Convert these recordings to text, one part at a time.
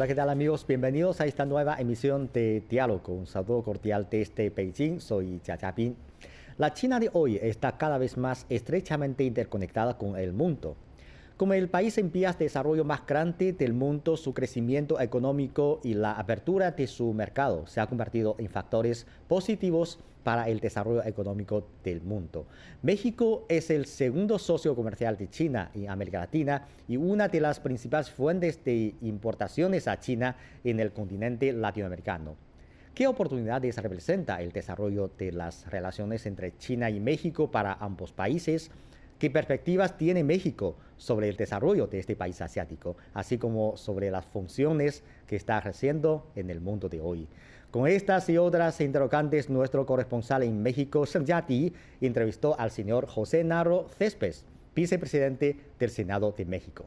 Hola, ¿qué tal amigos? Bienvenidos a esta nueva emisión de Diálogo. Un saludo cordial desde Beijing. Soy Jia Jiaping. La China de hoy está cada vez más estrechamente interconectada con el mundo. Como el país en vías de desarrollo más grande del mundo, su crecimiento económico y la apertura de su mercado se ha convertido en factores positivos para el desarrollo económico del mundo. México es el segundo socio comercial de China en América Latina y una de las principales fuentes de importaciones a China en el continente latinoamericano. ¿Qué oportunidades representa el desarrollo de las relaciones entre China y México para ambos países? ¿Qué perspectivas tiene México sobre el desarrollo de este país asiático, así como sobre las funciones que está ejerciendo en el mundo de hoy? Con estas y otras interrogantes, nuestro corresponsal en México, Shen Yati, entrevistó al señor José Narro Céspedes, vicepresidente del Senado de México.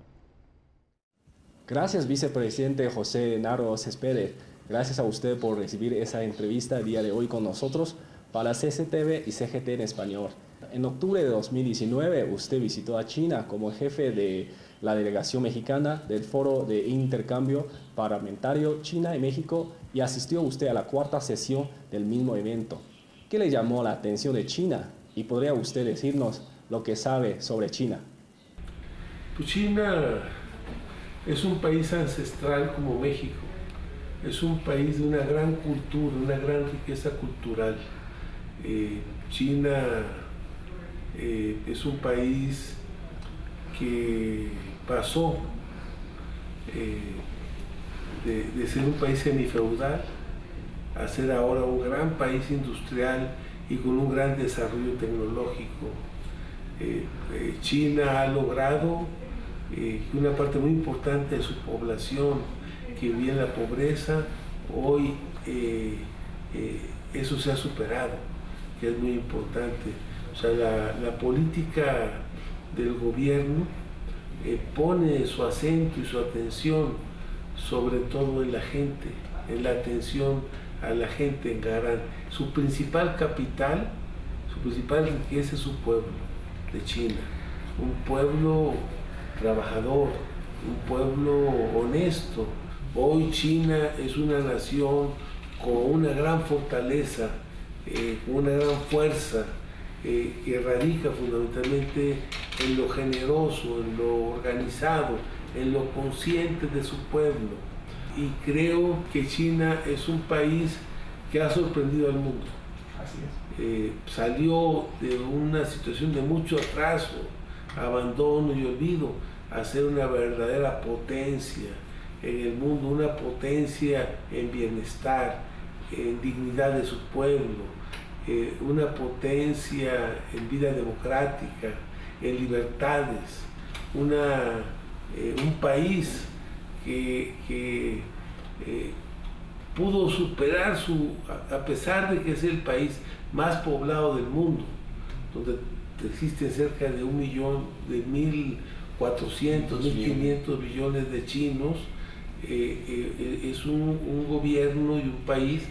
Gracias, vicepresidente José Narro Céspedes. Gracias a usted por recibir esa entrevista el día de hoy con nosotros para CCTV y CGT en español. En octubre de 2019 usted visitó a China como jefe de la delegación mexicana del Foro de Intercambio Parlamentario China y México y asistió usted a la cuarta sesión del mismo evento. ¿Qué le llamó la atención de China? Y podría usted decirnos lo que sabe sobre China. Pues China es un país ancestral como México. Es un país de una gran cultura, una gran riqueza cultural. Eh, China eh, es un país que pasó eh, de, ser un país semifeudal a ser ahora un gran país industrial y con un gran desarrollo tecnológico. Eh, China ha logrado que una parte muy importante de su población que vivía en la pobreza, hoy eso se ha superado, que es muy importante o sea, la, política del gobierno eh, pone su acento y su atención sobre todo en la gente, en la atención a la gente en Garán. Su principal capital, su principal riqueza es su pueblo de China, un pueblo trabajador, un pueblo honesto. Hoy China es una nación con una gran fortaleza, eh, una gran fuerza, eh, que radica fundamentalmente en lo generoso, en lo organizado, en lo consciente de su pueblo. Y creo que China es un país que ha sorprendido al mundo. Eh, salió de una situación de mucho atraso, abandono y olvido a ser una verdadera potencia en el mundo, una potencia en bienestar, en dignidad de su pueblo, eh, una potencia en vida democrática, en libertades, una, eh, un país que, eh, pudo superar su, a pesar de que es el país más poblado del mundo, donde existen cerca de un millón, de mil cuatrocientos, mil quinientos millones de chinos, es un, un gobierno y un país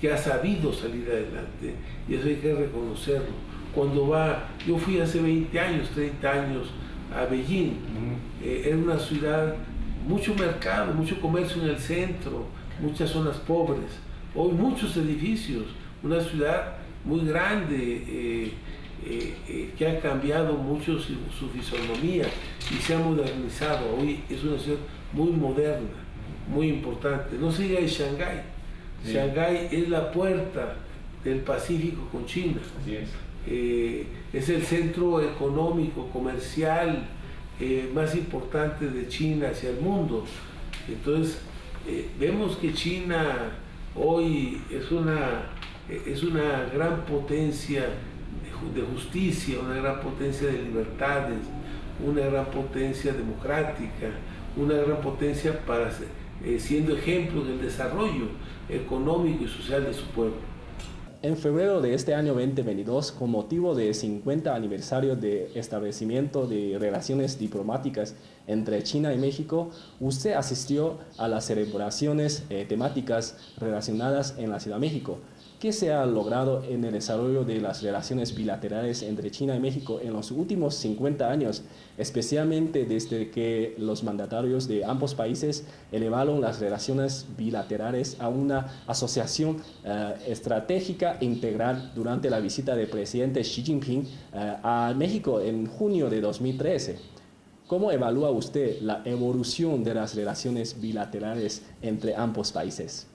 que ha sabido salir adelante y eso hay que reconocerlo. Cuando va, yo fui hace 20 años, 30 años a Beijing, eh, era una ciudad, mucho mercado, mucho comercio en el centro, muchas zonas pobres, hoy muchos edificios, una ciudad muy grande eh, eh, que ha cambiado mucho su, su, fisonomía y se ha modernizado, hoy es una ciudad muy moderna, muy importante. No se diga en Shanghái, Shanghái es la puerta del Pacífico con China. Eh, es. el centro económico, comercial eh, más importante de China hacia el mundo. Entonces, eh, vemos que China hoy es una, es una gran potencia de, justicia, una gran potencia de libertades, una gran potencia democrática, una gran potencia para siendo ejemplo del desarrollo económico y social de su pueblo. En febrero de este año 2022, con motivo del 50 aniversario de establecimiento de relaciones diplomáticas entre China y México, usted asistió a las celebraciones eh, temáticas relacionadas en la Ciudad de México. ¿Qué se ha logrado en el desarrollo de las relaciones bilaterales entre China y México en los últimos 50 años, especialmente desde que los mandatarios de ambos países elevaron las relaciones bilaterales a una asociación eh, estratégica integral durante la visita del presidente Xi Jinping eh, a México en junio de 2013? ¿Cómo evalúa usted la evolución de las relaciones bilaterales entre ambos países?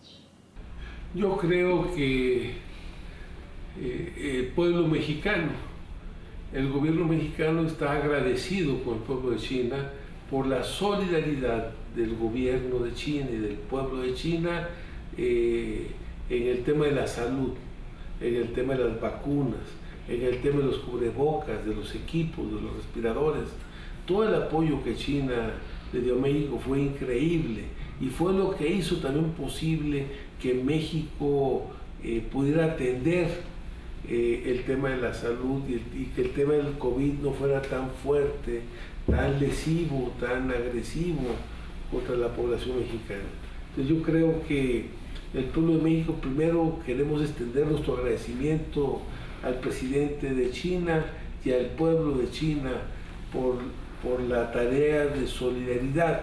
Yo creo que eh, el pueblo mexicano, el gobierno mexicano está agradecido con el pueblo de China por la solidaridad del gobierno de China y del pueblo de China eh, en el tema de la salud, en el tema de las vacunas, en el tema de los cubrebocas, de los equipos, de los respiradores. Todo el apoyo que China le dio a México fue increíble y fue lo que hizo también posible que México eh, pudiera atender eh, el tema de la salud y, que el tema del COVID no fuera tan fuerte, tan lesivo, tan agresivo contra la población mexicana. Entonces yo creo que el pueblo de México primero queremos extender nuestro agradecimiento al presidente de China y al pueblo de China por, por la tarea de solidaridad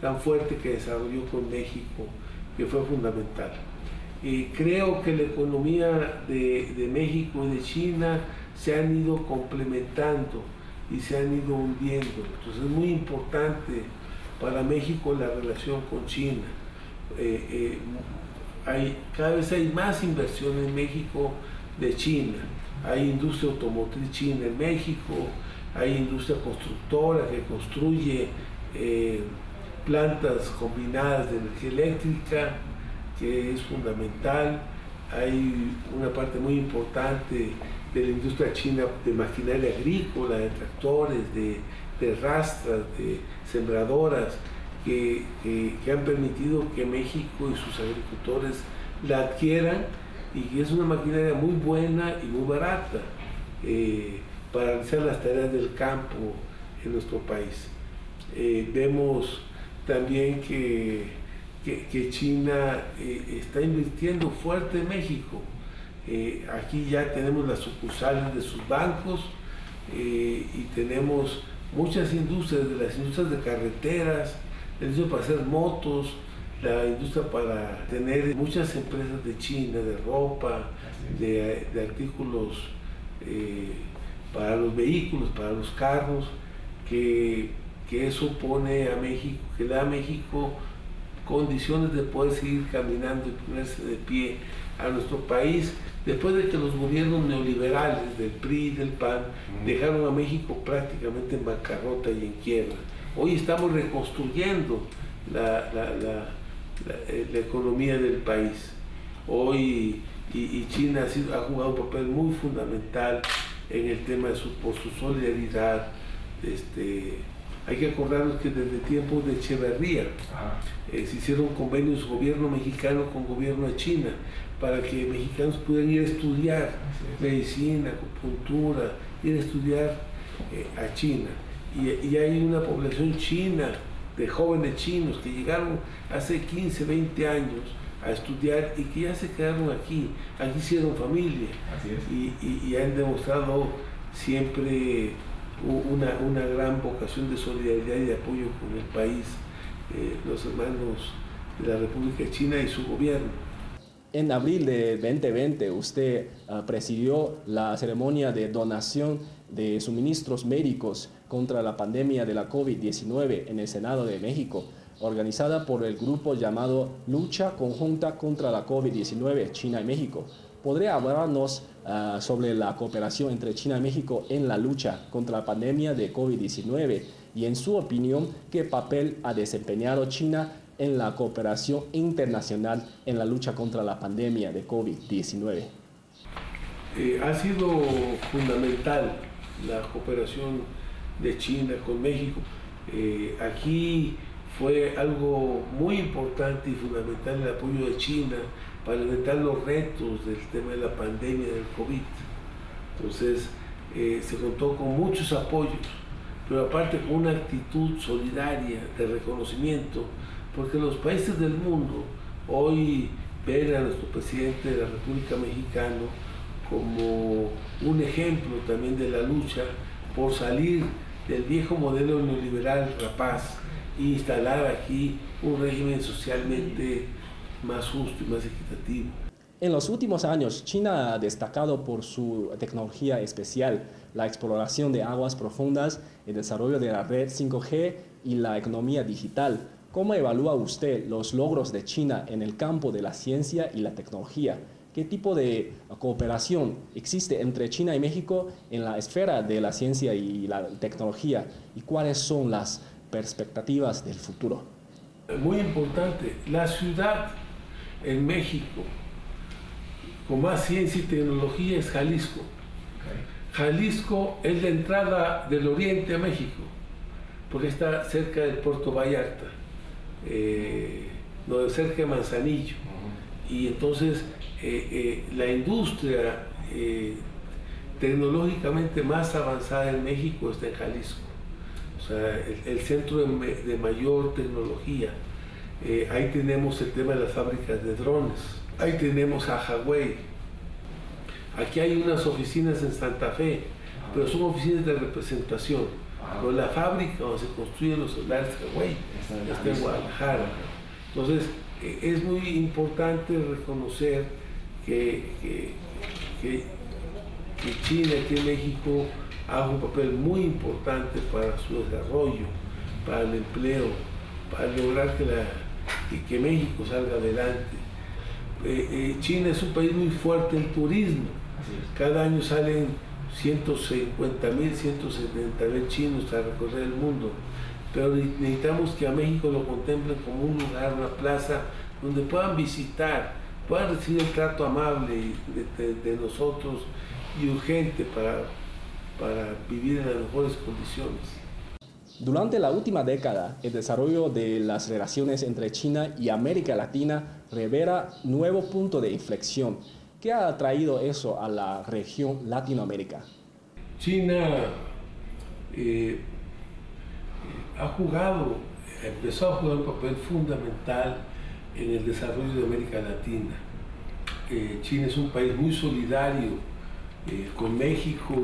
tan fuerte que desarrolló con México que fue fundamental. Y creo que la economía de, México y de China se han ido complementando y se han ido hundiendo. Entonces es muy importante para México la relación con China. Eh, eh, hay, cada vez hay más inversión en México de China. Hay industria automotriz china en México, hay industria constructora que construye eh, plantas combinadas de energía eléctrica, que es fundamental. Hay una parte muy importante de la industria china de maquinaria agrícola, de tractores, de, rastras, de sembradoras, que, han permitido que México y sus agricultores la adquieran y que es una maquinaria muy buena y muy barata eh, para realizar las tareas del campo en nuestro país. Eh, vemos también que, que, China eh, está invirtiendo fuerte en México. Eh, aquí ya tenemos las sucursales de sus bancos eh, y tenemos muchas industrias, de las industrias de carreteras, la industria para hacer motos, la industria para tener muchas empresas de China, de ropa, de, de artículos para los vehículos, para los carros, que que eso pone a México, que le da a México condiciones de poder seguir caminando y ponerse de pie a nuestro país, después de que los gobiernos neoliberales del PRI y del PAN dejaron a México prácticamente en bancarrota y en quiebra. Hoy estamos reconstruyendo la, eh, economía del país. Hoy y, China ha, ha, jugado un papel muy fundamental en el tema de su, por su solidaridad, este, hay que acordarnos que desde tiempos de Echeverría eh, se hicieron convenios gobierno mexicano con gobierno de China para que mexicanos pudieran ir a estudiar medicina, acupuntura, ir a estudiar eh, a China. Y, hay una población china, de jóvenes chinos que llegaron hace 15, 20 años a estudiar y que ya se quedaron aquí, aquí hicieron familia y han demostrado siempre una, una gran vocación de solidaridad y de apoyo con el país, eh, los hermanos de la República China y su gobierno. En abril de 2020 usted ah, presidió la ceremonia de donación de suministros médicos contra la pandemia de la COVID-19 en el Senado de México, organizada por el grupo llamado Lucha Conjunta contra la COVID-19 China y México. ¿Podría hablarnos ah, sobre la cooperación entre China y México en la lucha contra la pandemia de COVID-19 y en su opinión qué papel ha desempeñado China en la cooperación internacional en la lucha contra la pandemia de COVID-19? Eh, ha sido fundamental la cooperación de China con México. Eh, aquí fue algo muy importante y fundamental el apoyo de China para enfrentar los retos del tema de la pandemia del COVID. Entonces, eh, se contó con muchos apoyos, pero aparte con una actitud solidaria de reconocimiento, porque los países del mundo hoy ver a nuestro presidente de la República Mexicana como un ejemplo también de la lucha por salir del viejo modelo neoliberal rapaz e instalar aquí un régimen socialmente más justo y más equitativo. En los últimos años, China ha destacado por su tecnología especial, la exploración de aguas profundas, el desarrollo de la red 5G y la economía digital. ¿Cómo evalúa usted los logros de China en el campo de la ciencia y la tecnología? ¿Qué tipo de cooperación existe entre China y México en la esfera de la ciencia y la tecnología? ¿Y cuáles son las perspectivas del futuro? Muy importante, la ciudad en México con más ciencia y tecnología es Jalisco. Jalisco es la entrada del oriente a México, porque está cerca del puerto Vallarta, eh, cerca de Manzanillo. Y entonces eh, eh, la industria eh, tecnológicamente más avanzada en México está en Jalisco. O sea, el, centro de, mayor tecnología. Ahí tenemos el tema de las fábricas de drones Ahí tenemos a Huawei. Aquí hay unas oficinas en Santa Fe, pero son oficinas de representación. Pero la fábrica donde se construyen los celulares Huawei está en Guadalajara. Entonces, e, es muy importante reconocer que, que, China aquí en México haga un papel muy importante para su desarrollo, para el empleo, para lograr que, la, que México salga adelante. Eh, eh, China es un país muy fuerte en turismo. Cada año salen 150 mil, 170 mil chinos a recorrer el mundo. Pero necesitamos que a México lo contemplen como un lugar, una plaza donde puedan visitar, puedan recibir el trato amable de, nosotros y urgente para, para vivir en las mejores condiciones. Durante la última década, el desarrollo de las relaciones entre China y América Latina revela nuevo punto de inflexión. ¿Qué ha traído eso a la región Latinoamérica? China eh, ha jugado, empezó a jugar un papel fundamental en el desarrollo de América Latina. Eh, China es un país muy solidario eh, con México,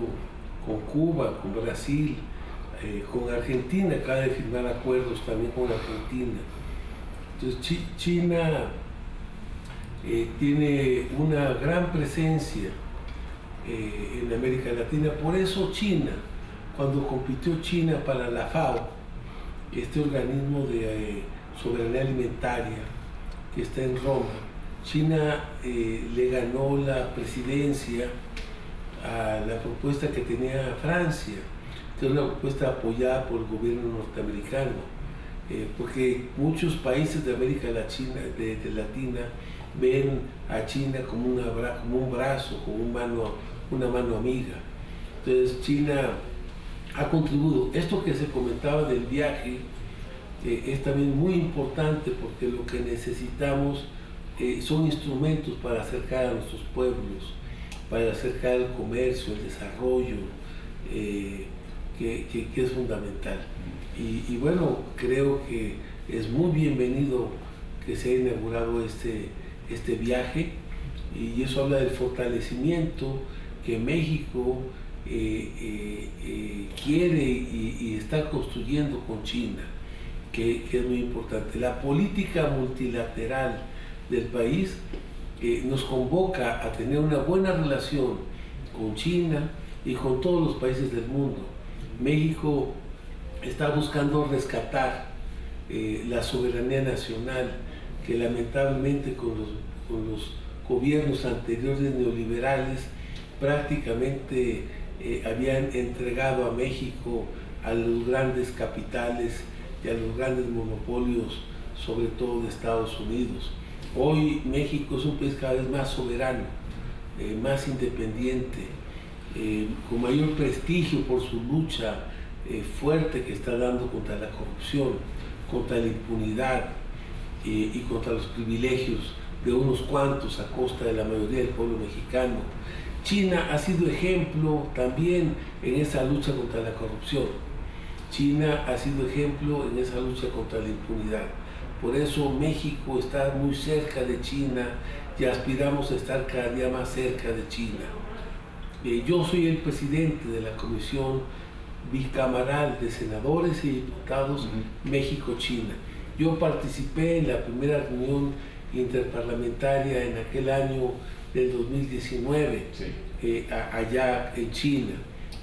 con Cuba, con Brasil, eh, con Argentina, acaba de firmar acuerdos también con Argentina. Entonces China eh, tiene una gran presencia eh, en América Latina, por eso China, cuando compitió China para la FAO, este organismo de soberanía alimentaria que está en Roma, China le ganó la presidencia a la propuesta que tenía Francia una propuesta apoyada por el gobierno norteamericano, eh, porque muchos países de América Latina ven a China como, una, como un brazo, como un mano, una mano amiga. Entonces China ha contribuido. Esto que se comentaba del viaje eh, es también muy importante porque lo que necesitamos eh, son instrumentos para acercar a nuestros pueblos, para acercar el comercio, el desarrollo, que, es fundamental. Y, bueno, creo que es muy bienvenido que se haya inaugurado este, este viaje y eso habla del fortalecimiento que México eh, eh, eh, quiere y, está construyendo con China, que, que, es muy importante. La política multilateral del país nos convoca a tener una buena relación con China y con todos los países del mundo México está buscando rescatar eh, la soberanía nacional que lamentablemente con los, gobiernos anteriores neoliberales prácticamente eh, habían entregado a México a los grandes capitales y a los grandes monopolios, sobre todo de Estados Unidos. Hoy México es un país cada vez más soberano, eh, más independiente, eh, con mayor prestigio por su lucha eh, fuerte que está dando contra la corrupción, contra la impunidad eh, y contra los privilegios de unos cuantos a costa de la mayoría del pueblo mexicano. China ha sido ejemplo también en esa lucha contra la corrupción. China ha sido ejemplo en esa lucha contra la impunidad. Por eso México está muy cerca de China y aspiramos a estar cada día más cerca de China. Eh, yo soy el presidente de la Comisión Bicamaral de Senadores y Diputados México-China. Yo participé en la primera reunión interparlamentaria en aquel año del 2019, eh, allá en China.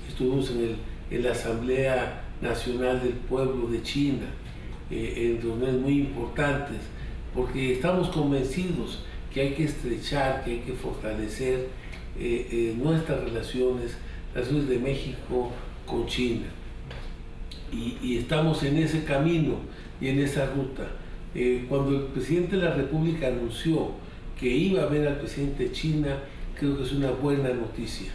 Estuvimos en, el, en, la Asamblea Nacional del Pueblo de China, eh, en reuniones muy importantes, porque estamos convencidos que hay que estrechar, que hay que fortalecer eh, nuestras relaciones, las relaciones de México con China. Y, y, estamos en ese camino y en esa ruta. cuando el presidente de la República anunció que iba a ver al presidente de China, creo que es una buena noticia.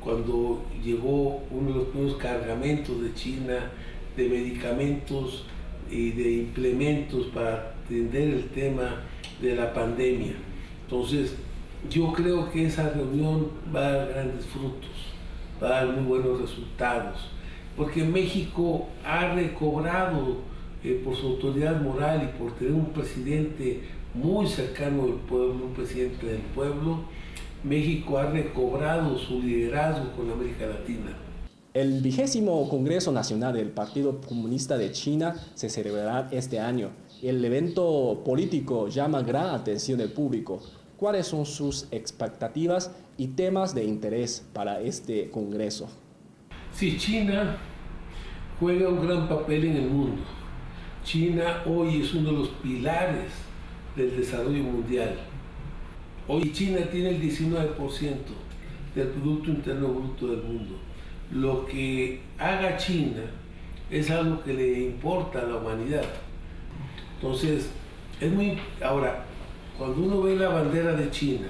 Cuando llegó uno de los primeros cargamentos de China de medicamentos y de implementos para atender el tema de la pandemia. Entonces, yo creo que esa reunión va a dar grandes frutos, va a dar muy buenos resultados, porque México ha recobrado eh, por su autoridad moral y por tener un presidente muy cercano al pueblo, un presidente del pueblo, México ha recobrado su liderazgo con América Latina. El vigésimo Congreso Nacional del Partido Comunista de China se celebrará este año. El evento político llama gran atención del público. ¿Cuáles son sus expectativas y temas de interés para este Congreso? Sí, China juega un gran papel en el mundo. China hoy es uno de los pilares del desarrollo mundial. Hoy China tiene el 19% del Producto Interno Bruto del mundo. Lo que haga China es algo que le importa a la humanidad. Entonces, es muy... Ahora, cuando uno ve la bandera de China,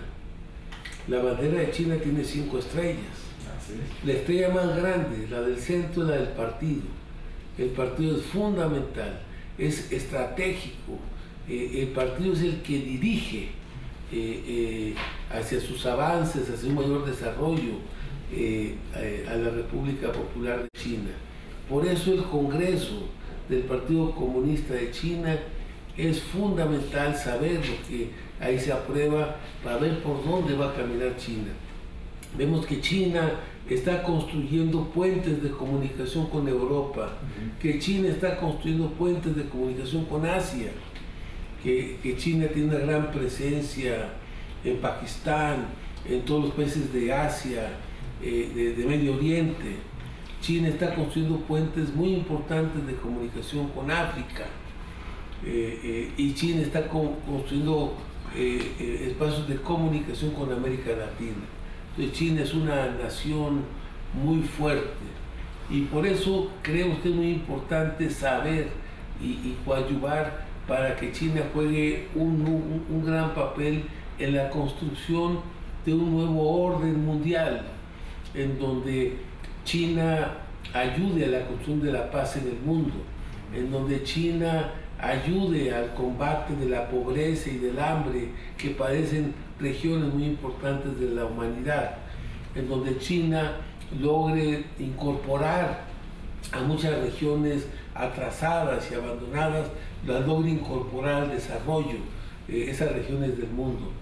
la bandera de China tiene cinco estrellas. La estrella más grande, la del centro, la del partido. El partido es fundamental, es estratégico, eh, el partido es el que dirige eh, eh, hacia sus avances, hacia un mayor desarrollo a la República Popular de China. Por eso el Congreso del Partido Comunista de China es fundamental saber lo que ahí se aprueba para ver por dónde va a caminar China. Vemos que China está construyendo puentes de comunicación con Europa, que China está construyendo puentes de comunicación con Asia, que, China tiene una gran presencia en Pakistán, en todos los países de Asia, eh, de, Medio Oriente. China está construyendo puentes muy importantes de comunicación con África eh, eh, y China está construyendo espacios de comunicación con América Latina. Entonces China es una nación muy fuerte y por eso creo que es muy importante saber y, y coadyuvar para que China juegue un, gran papel en la construcción de un nuevo orden mundial, en donde China ayude a la construcción de la paz en el mundo, en donde China ayude al combate de la pobreza y del hambre que padecen regiones muy importantes de la humanidad, en donde China logre incorporar a muchas regiones atrasadas y abandonadas la logre incorporar al desarrollo eh, esas regiones del mundo.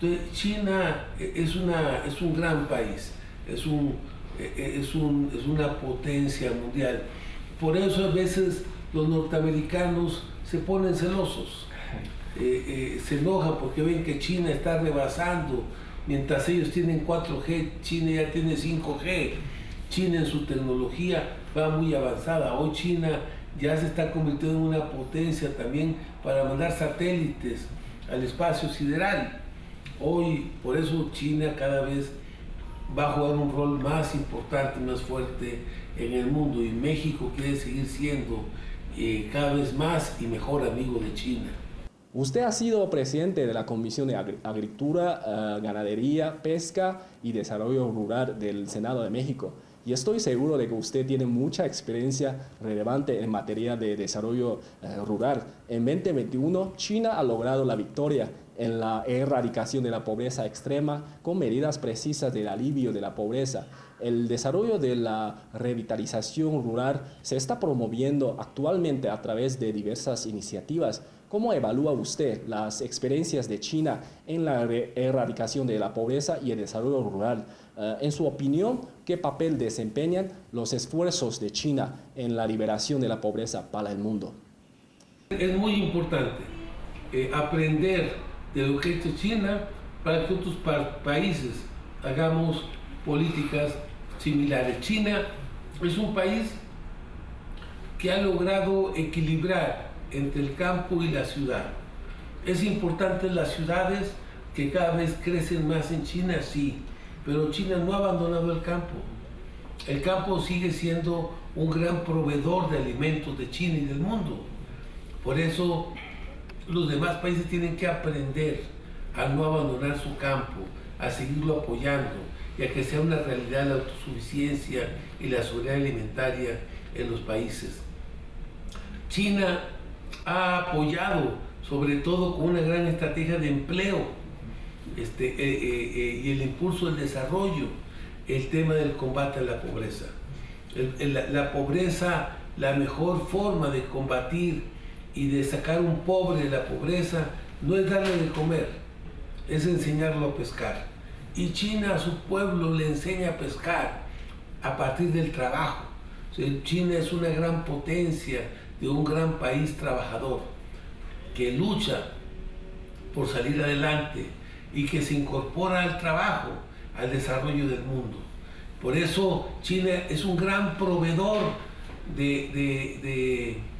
Entonces, China eh, es, una, es un gran país, es, un, eh, es, un, es una potencia mundial. Por eso a veces los norteamericanos se ponen celosos, se enojan porque ven que China está rebasando, mientras ellos tienen 4G, China ya tiene 5G. China en su tecnología va muy avanzada. Hoy China ya se está convirtiendo en una potencia también para mandar satélites al espacio sideral. Hoy, por eso China cada vez va a jugar un rol más importante, más fuerte en el mundo y México quiere seguir siendo eh, cada vez más y mejor amigo de China. Usted ha sido presidente de la Comisión de Agricultura, eh, Ganadería, Pesca y Desarrollo Rural del Senado de México y estoy seguro de que usted tiene mucha experiencia relevante en materia de desarrollo eh, rural. En 2021, China ha logrado la victoria en la erradicación de la pobreza extrema con medidas precisas del alivio de la pobreza. El desarrollo de la revitalización rural se está promoviendo actualmente a través de diversas iniciativas. ¿Cómo evalúa usted las experiencias de China en la erradicación de la pobreza y el desarrollo rural? Eh, en su opinión, ¿qué papel desempeñan los esfuerzos de China en la liberación de la pobreza para el mundo? Es muy importante eh, aprender de lo que China para que otros países hagamos políticas similares. China es un país que ha logrado equilibrar entre el campo y la ciudad. Es importante las ciudades que cada vez crecen más en China, sí, pero China no ha abandonado el campo. El campo sigue siendo un gran proveedor de alimentos de China y del mundo. Por eso los demás países tienen que aprender a no abandonar su campo, a seguirlo apoyando y a que sea una realidad la autosuficiencia y la seguridad alimentaria en los países. China ha apoyado, sobre todo con una gran estrategia de empleo este, eh, eh, eh, y el impulso del desarrollo, el tema del combate a la pobreza. la pobreza, la mejor forma de combatir y de sacar un pobre de la pobreza no es darle de comer, es enseñarlo a pescar. Y China a su pueblo le enseña a pescar a partir del trabajo. China es una gran potencia de un gran país trabajador que lucha por salir adelante y que se incorpora al trabajo, al desarrollo del mundo. Por eso China es un gran proveedor de de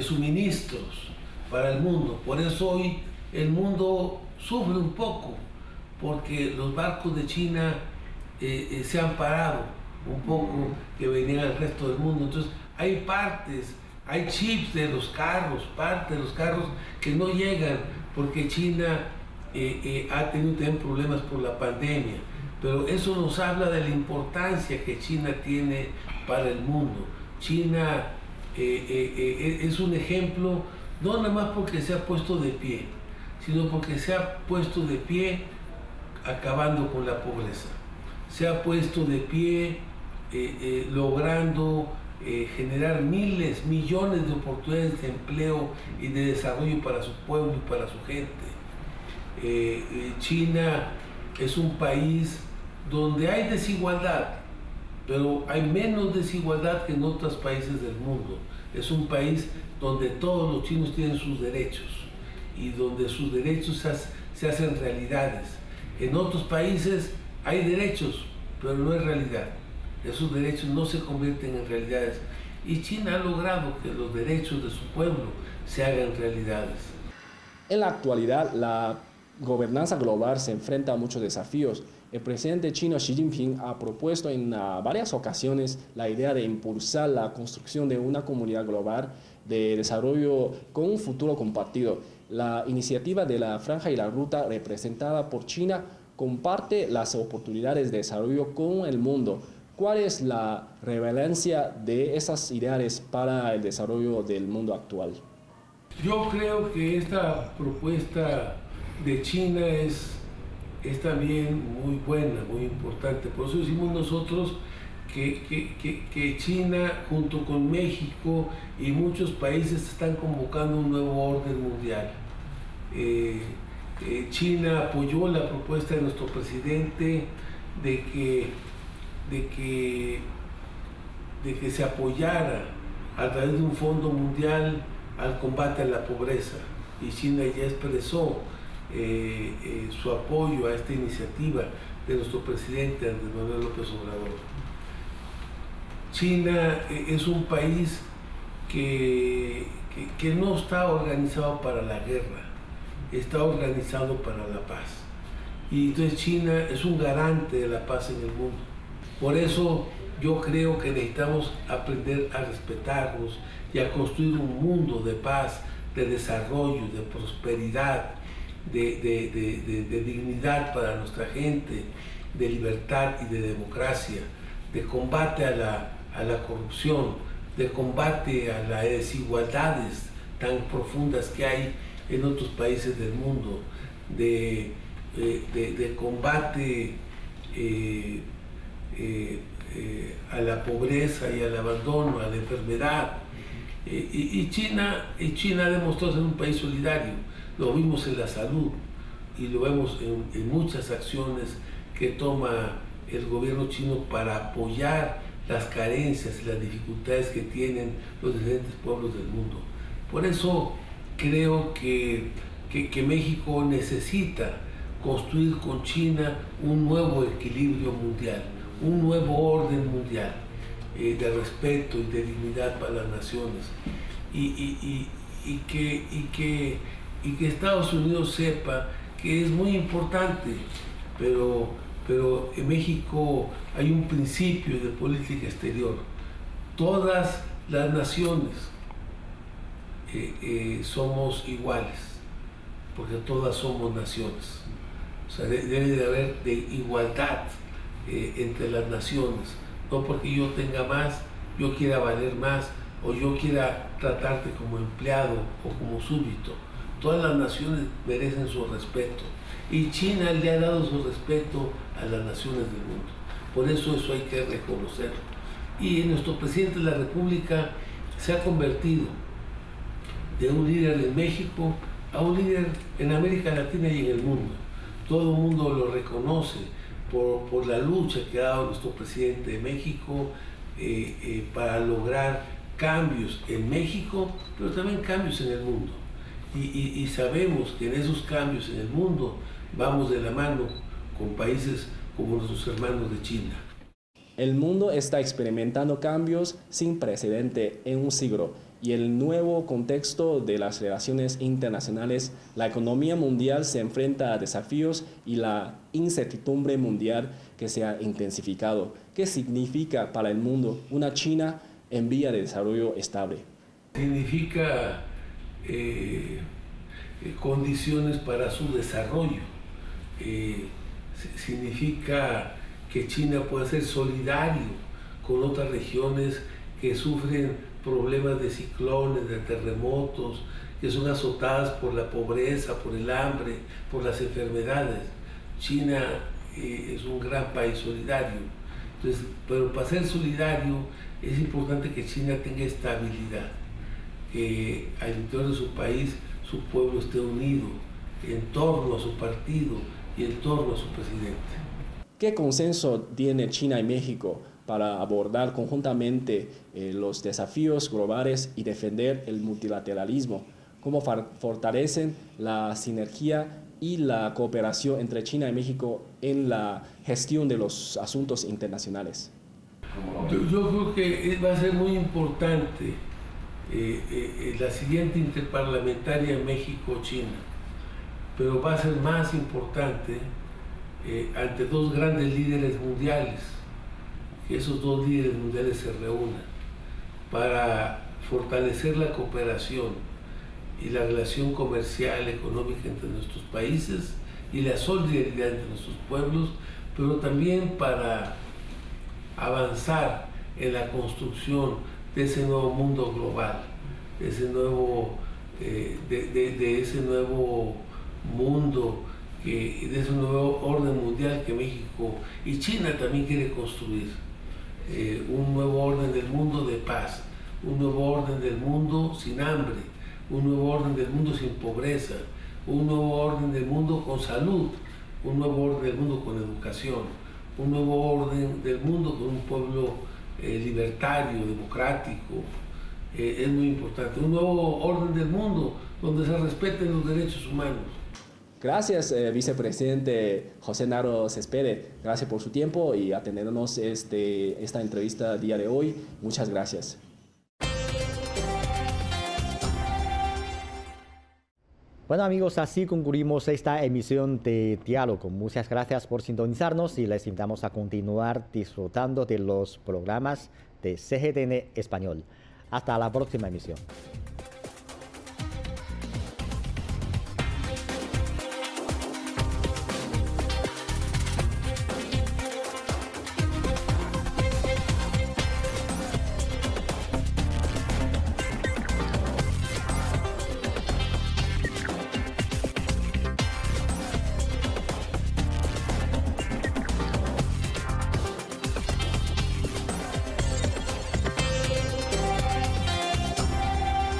suministros para el mundo. Por eso hoy el mundo sufre un poco, porque los barcos de China eh, eh, se han parado un poco que venían al resto del mundo. Entonces hay partes, hay chips de los carros, partes de los carros que no llegan porque China eh, ha tenido también problemas por la pandemia. Pero eso nos habla de la importancia que China tiene para el mundo. China eh, eh, eh, es un ejemplo, no nada más porque se ha puesto de pie, sino porque se ha puesto de pie acabando con la pobreza. Se ha puesto de pie logrando generar miles, millones de oportunidades de empleo y de desarrollo para su pueblo y para su gente. China es un país donde hay desigualdad, pero hay menos desigualdad que en otros países del mundo. Es un país donde todos los chinos tienen sus derechos y donde sus derechos se hacen realidades. En otros países hay derechos, pero no es realidad. Esos derechos no se convierten en realidades. Y China ha logrado que los derechos de su pueblo se hagan realidades. En la actualidad, la gobernanza global se enfrenta a muchos desafíos el presidente chino Xi Jinping ha propuesto en ah, varias ocasiones la idea de impulsar la construcción de una comunidad global de desarrollo con un futuro compartido. La iniciativa de la Franja y la Ruta representada por China comparte las oportunidades de desarrollo con el mundo. ¿Cuál es la relevancia de esas ideales para el desarrollo del mundo actual? Yo creo que esta propuesta de China es es también muy buena, muy importante. Por eso decimos nosotros que, China junto con México y muchos países están convocando un nuevo orden mundial. Eh, eh, China apoyó la propuesta de nuestro presidente de que, de que, de que se apoyara a través de un fondo mundial al combate a la pobreza. Y China ya expresó eh, eh, su apoyo a esta iniciativa de nuestro presidente Andrés Manuel López Obrador. China eh, es un país que, que, no está organizado para la guerra, está organizado para la paz. Y entonces China es un garante de la paz en el mundo. Por eso yo creo que necesitamos aprender a respetarnos y a construir un mundo de paz, de desarrollo, de prosperidad, de, dignidad para nuestra gente, de libertad y de democracia, de combate a la, a la corrupción, de combate a las desigualdades tan profundas que hay en otros países del mundo, de, de, combate eh, eh, eh, a la pobreza y al abandono, a la enfermedad. Y, China, y China ha demostrado ser un país solidario. Lo vimos en la salud y lo vemos en, muchas acciones que toma el gobierno chino para apoyar las carencias y las dificultades que tienen los diferentes pueblos del mundo. Por eso creo que, que, México necesita construir con China un nuevo equilibrio mundial, un nuevo orden mundial eh, de respeto y de dignidad para las naciones. Y, y, y, y, que, y que Estados Unidos sepa que es muy importante, pero pero en México hay un principio de política exterior. Todas las naciones eh, eh, somos iguales, porque todas somos naciones. O sea, debe de haber de igualdad eh, entre las naciones, no porque yo tenga más, yo quiera valer más, o yo quiera tratarte como empleado o como súbdito. Todas las naciones merecen su respeto. Y China le ha dado su respeto a las naciones del mundo. Por eso eso hay que reconocerlo. Y nuestro presidente de la República se ha convertido de un líder en México a un líder en América Latina y en el mundo. Todo el mundo lo reconoce por, la lucha que ha dado nuestro presidente de México eh, eh, para lograr cambios en México, pero también cambios en el mundo. Y sabemos que en esos cambios en el mundo vamos de la mano con países como nuestros hermanos de China. El mundo está experimentando cambios sin precedente en un siglo y el nuevo contexto de las relaciones internacionales, la economía mundial se enfrenta a desafíos y la incertidumbre mundial que se ha intensificado. ¿Qué significa para el mundo una China en vía de desarrollo estable? Significa eh, eh, condiciones para su desarrollo. Eh, significa que China puede ser solidario con otras regiones que sufren problemas de ciclones, de terremotos, que son azotadas por la pobreza, por el hambre, por las enfermedades. China eh, es un gran país solidario. Entonces, pero para ser solidario es importante que China tenga estabilidad, que al interior de su país su pueblo esté unido en torno a su partido, y en torno a su presidente. ¿Qué consenso tiene China y México para abordar conjuntamente eh, los desafíos globales y defender el multilateralismo? ¿Cómo fortalecen la sinergia y la cooperación entre China y México en la gestión de los asuntos internacionales? Yo, creo que va a ser muy importante eh, eh, la siguiente interparlamentaria México-China. Pero va a ser más importante eh, ante dos grandes líderes mundiales, que esos dos líderes mundiales se reúnan para fortalecer la cooperación y la relación comercial, económica entre nuestros países y la solidaridad entre nuestros pueblos, pero también para avanzar en la construcción de ese nuevo mundo global, de ese nuevo, eh, de ese nuevo mundo, que, de ese nuevo orden mundial que México y China también quiere construir. Eh, un nuevo orden del mundo de paz, un nuevo orden del mundo sin hambre, un nuevo orden del mundo sin pobreza, un nuevo orden del mundo con salud, un nuevo orden del mundo con educación, un nuevo orden del mundo con un pueblo eh, libertario, democrático. Eh, es muy importante. Un nuevo orden del mundo donde se respeten los derechos humanos. Gracias, eh, vicepresidente José Naro Cespede. Gracias por su tiempo y atendernos este, esta entrevista día de hoy. Muchas gracias. Bueno amigos, así concluimos esta emisión de Diálogo. Muchas gracias por sintonizarnos y les invitamos a continuar disfrutando de los programas de CGTN Español. Hasta la próxima emisión.